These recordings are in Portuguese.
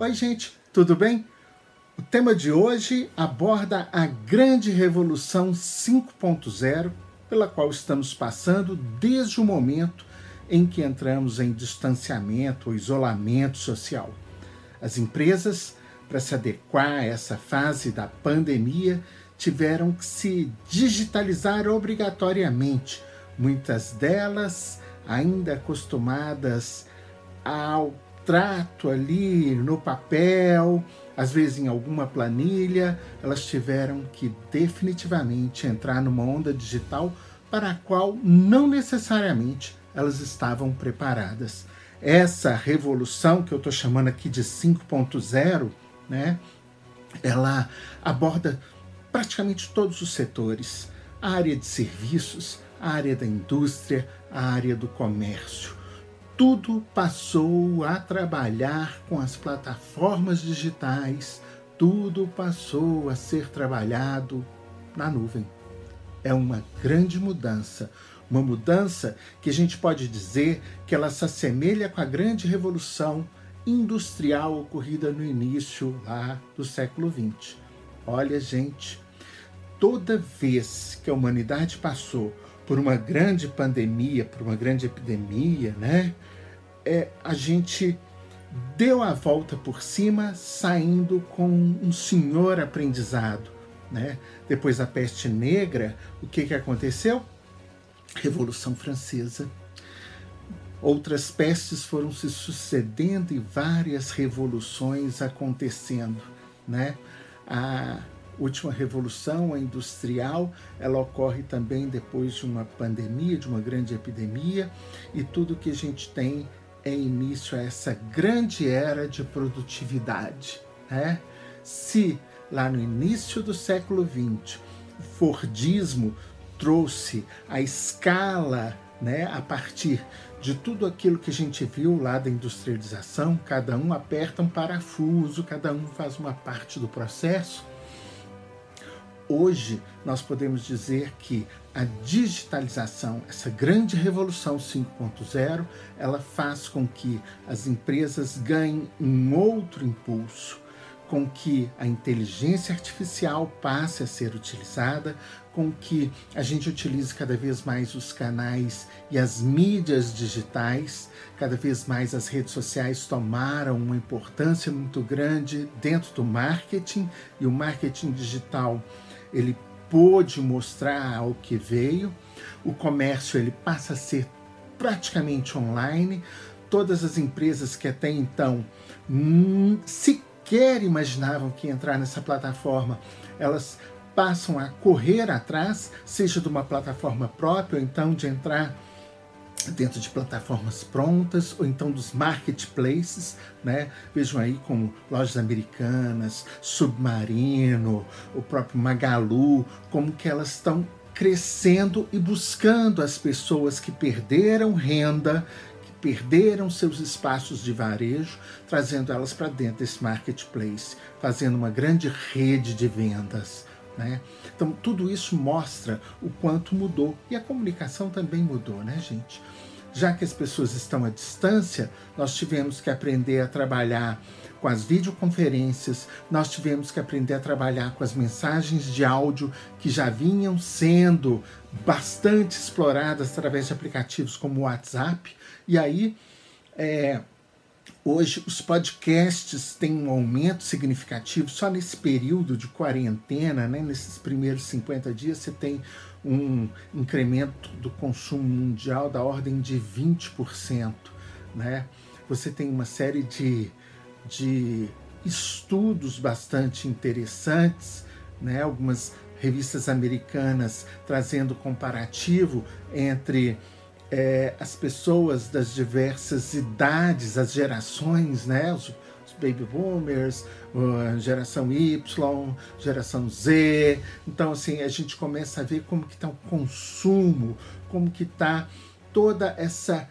Oi, gente, tudo bem? O tema de hoje aborda a grande revolução 5.0 pela qual estamos passando desde o momento em que entramos em distanciamento ou isolamento social. As empresas, para se adequar a essa fase da pandemia, tiveram que se digitalizar obrigatoriamente, muitas delas ainda acostumadas ao trato ali no papel, às vezes em alguma planilha, elas tiveram que definitivamente entrar numa onda digital para a qual não necessariamente elas estavam preparadas. Essa revolução que eu estou chamando aqui de 5.0, né, ela aborda praticamente todos os setores: a área de serviços, a área da indústria, a área do comércio tudo passou a trabalhar com as plataformas digitais, tudo passou a ser trabalhado na nuvem. É uma grande mudança, uma mudança que a gente pode dizer que ela se assemelha com a grande revolução industrial ocorrida no início lá do século XX. Olha, gente, toda vez que a humanidade passou por uma grande pandemia, por uma grande epidemia, né? É, a gente deu a volta por cima, saindo com um senhor aprendizado, né? Depois da peste negra, o que que aconteceu? Revolução Francesa. Outras pestes foram se sucedendo e várias revoluções acontecendo, né? A última revolução, industrial, ela ocorre também depois de uma pandemia, de uma grande epidemia, e tudo que a gente tem é início a essa grande era de produtividade. Né? Se lá no início do século XX o Fordismo trouxe a escala né, a partir de tudo aquilo que a gente viu lá da industrialização, cada um aperta um parafuso, cada um faz uma parte do processo Hoje nós podemos dizer que a digitalização, essa grande revolução 5.0, ela faz com que as empresas ganhem um outro impulso, com que a inteligência artificial passe a ser utilizada, com que a gente utilize cada vez mais os canais e as mídias digitais, cada vez mais as redes sociais tomaram uma importância muito grande dentro do marketing e o marketing digital ele pôde mostrar o que veio, o comércio ele passa a ser praticamente online, todas as empresas que até então hum, sequer imaginavam que entrar nessa plataforma, elas passam a correr atrás, seja de uma plataforma própria ou então de entrar dentro de plataformas prontas ou então dos marketplaces, né? Vejam aí como lojas americanas, Submarino, o próprio Magalu, como que elas estão crescendo e buscando as pessoas que perderam renda, que perderam seus espaços de varejo, trazendo elas para dentro desse marketplace, fazendo uma grande rede de vendas. Né? Então, tudo isso mostra o quanto mudou. E a comunicação também mudou, né, gente? Já que as pessoas estão à distância, nós tivemos que aprender a trabalhar com as videoconferências, nós tivemos que aprender a trabalhar com as mensagens de áudio que já vinham sendo bastante exploradas através de aplicativos como o WhatsApp. E aí, é, Hoje, os podcasts têm um aumento significativo. Só nesse período de quarentena, né, nesses primeiros 50 dias, você tem um incremento do consumo mundial da ordem de 20%. Né? Você tem uma série de, de estudos bastante interessantes, né? algumas revistas americanas trazendo comparativo entre é, as pessoas das diversas idades, as gerações, né? Os, os baby boomers, geração Y, geração Z. Então, assim, a gente começa a ver como que está o consumo, como que está toda essa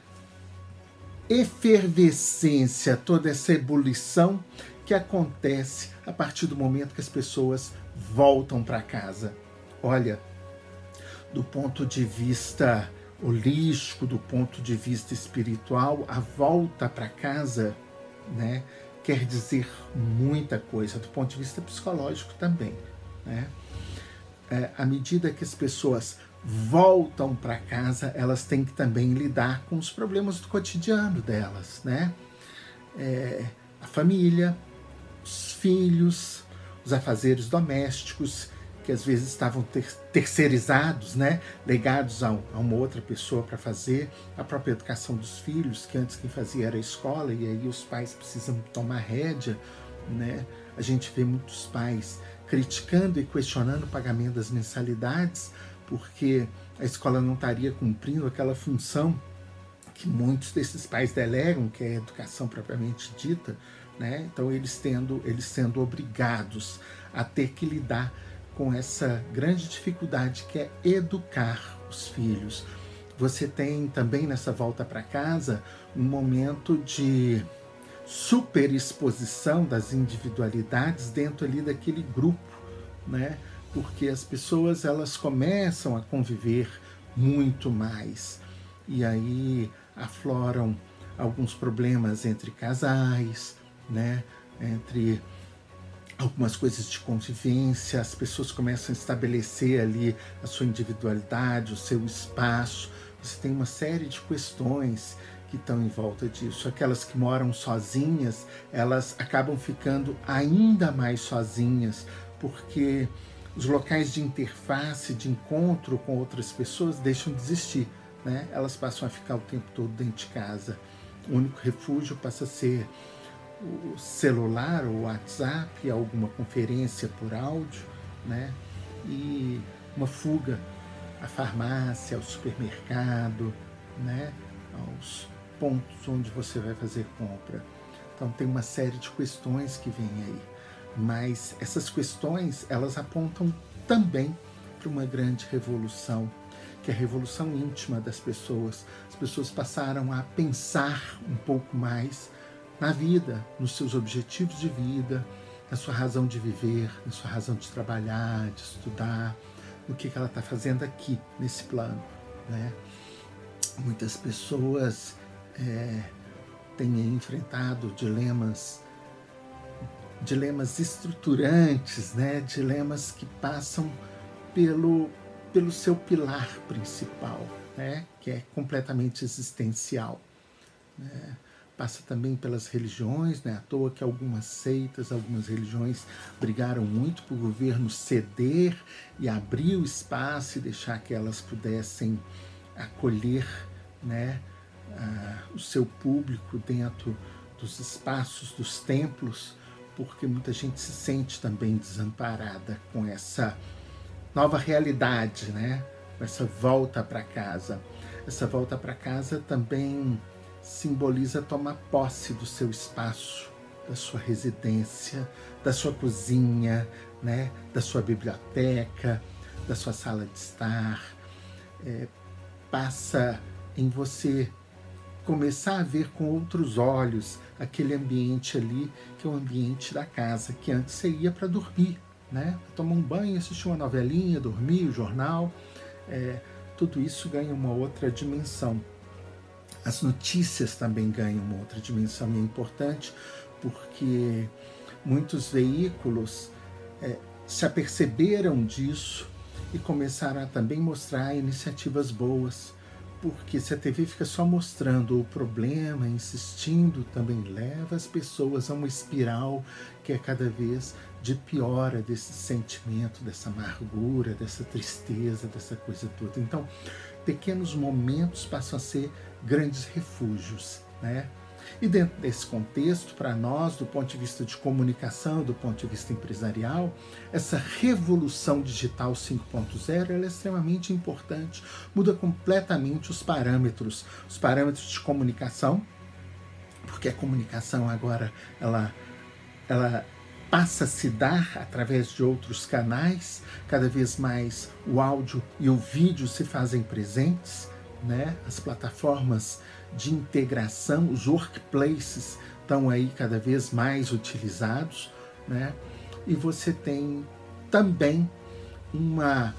efervescência, toda essa ebulição que acontece a partir do momento que as pessoas voltam para casa. Olha, do ponto de vista holístico, do ponto de vista espiritual, a volta para casa, né, quer dizer muita coisa do ponto de vista psicológico também. Né? É, à medida que as pessoas voltam para casa, elas têm que também lidar com os problemas do cotidiano delas, né? É, a família, os filhos, os afazeres domésticos, que às vezes estavam ter terceirizados, né, legados a, a uma outra pessoa para fazer, a própria educação dos filhos, que antes quem fazia era a escola, e aí os pais precisam tomar rédea, né? A gente vê muitos pais criticando e questionando o pagamento das mensalidades, porque a escola não estaria cumprindo aquela função que muitos desses pais delegam, que é a educação propriamente dita, né? Então eles tendo, eles sendo obrigados a ter que lidar com essa grande dificuldade que é educar os filhos. Você tem também nessa volta para casa um momento de superexposição das individualidades dentro ali daquele grupo, né? Porque as pessoas elas começam a conviver muito mais e aí afloram alguns problemas entre casais, né? Entre algumas coisas de convivência, as pessoas começam a estabelecer ali a sua individualidade, o seu espaço. Você tem uma série de questões que estão em volta disso. Aquelas que moram sozinhas, elas acabam ficando ainda mais sozinhas, porque os locais de interface, de encontro com outras pessoas deixam de existir. Né? Elas passam a ficar o tempo todo dentro de casa. O único refúgio passa a ser o celular, o WhatsApp, alguma conferência por áudio, né? E uma fuga à farmácia, ao supermercado, né? Aos pontos onde você vai fazer compra. Então tem uma série de questões que vêm aí, mas essas questões elas apontam também para uma grande revolução, que é a revolução íntima das pessoas. As pessoas passaram a pensar um pouco mais na vida, nos seus objetivos de vida, na sua razão de viver, na sua razão de trabalhar, de estudar, no que, que ela está fazendo aqui nesse plano. Né? Muitas pessoas é, têm enfrentado dilemas dilemas estruturantes, né? dilemas que passam pelo, pelo seu pilar principal, né? que é completamente existencial. Né? Passa também pelas religiões, né? à toa que algumas seitas, algumas religiões brigaram muito para o governo ceder e abrir o espaço e deixar que elas pudessem acolher né? Uh, o seu público dentro dos espaços dos templos, porque muita gente se sente também desamparada com essa nova realidade, né? essa volta para casa. Essa volta para casa também simboliza tomar posse do seu espaço, da sua residência, da sua cozinha, né, da sua biblioteca, da sua sala de estar. É, passa em você começar a ver com outros olhos aquele ambiente ali, que é o ambiente da casa, que antes você ia para dormir, né? Tomar um banho, assistir uma novelinha, dormir, o jornal. É, tudo isso ganha uma outra dimensão. As notícias também ganham uma outra dimensão é importante porque muitos veículos é, se aperceberam disso e começaram a também mostrar iniciativas boas. Porque se a TV fica só mostrando o problema, insistindo, também leva as pessoas a uma espiral que é cada vez de piora desse sentimento, dessa amargura, dessa tristeza, dessa coisa toda. Então, pequenos momentos passam a ser grandes refúgios, né? E dentro desse contexto, para nós, do ponto de vista de comunicação, do ponto de vista empresarial, essa revolução digital 5.0 é extremamente importante, muda completamente os parâmetros, os parâmetros de comunicação, porque a comunicação agora ela, ela passa a se dar através de outros canais, cada vez mais o áudio e o vídeo se fazem presentes né? As plataformas de integração, os workplaces estão aí cada vez mais utilizados, né? E você tem também uma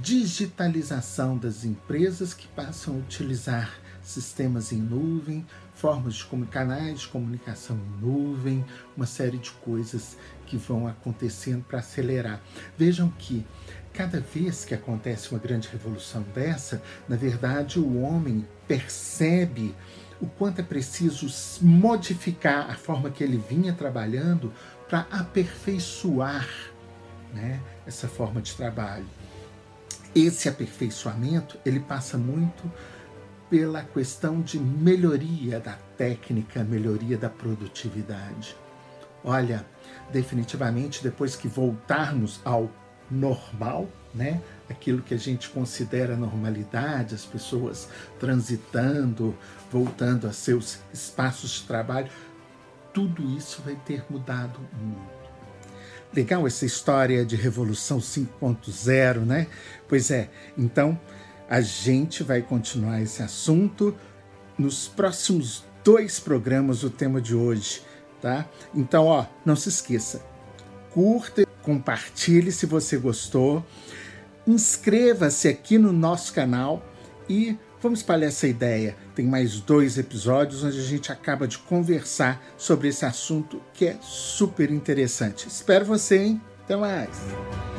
digitalização das empresas que passam a utilizar sistemas em nuvem, formas de canais de comunicação em nuvem, uma série de coisas que vão acontecendo para acelerar. Vejam que cada vez que acontece uma grande revolução dessa, na verdade o homem percebe o quanto é preciso modificar a forma que ele vinha trabalhando para aperfeiçoar né, essa forma de trabalho. Esse aperfeiçoamento ele passa muito pela questão de melhoria da técnica, melhoria da produtividade. Olha, definitivamente depois que voltarmos ao normal, né? Aquilo que a gente considera normalidade, as pessoas transitando, voltando a seus espaços de trabalho, tudo isso vai ter mudado muito. Legal essa história de Revolução 5.0, né? Pois é, então a gente vai continuar esse assunto nos próximos dois programas do tema de hoje, tá? Então, ó, não se esqueça, curta, compartilhe se você gostou, inscreva-se aqui no nosso canal e Vamos espalhar essa ideia. Tem mais dois episódios onde a gente acaba de conversar sobre esse assunto que é super interessante. Espero você, hein? Até mais!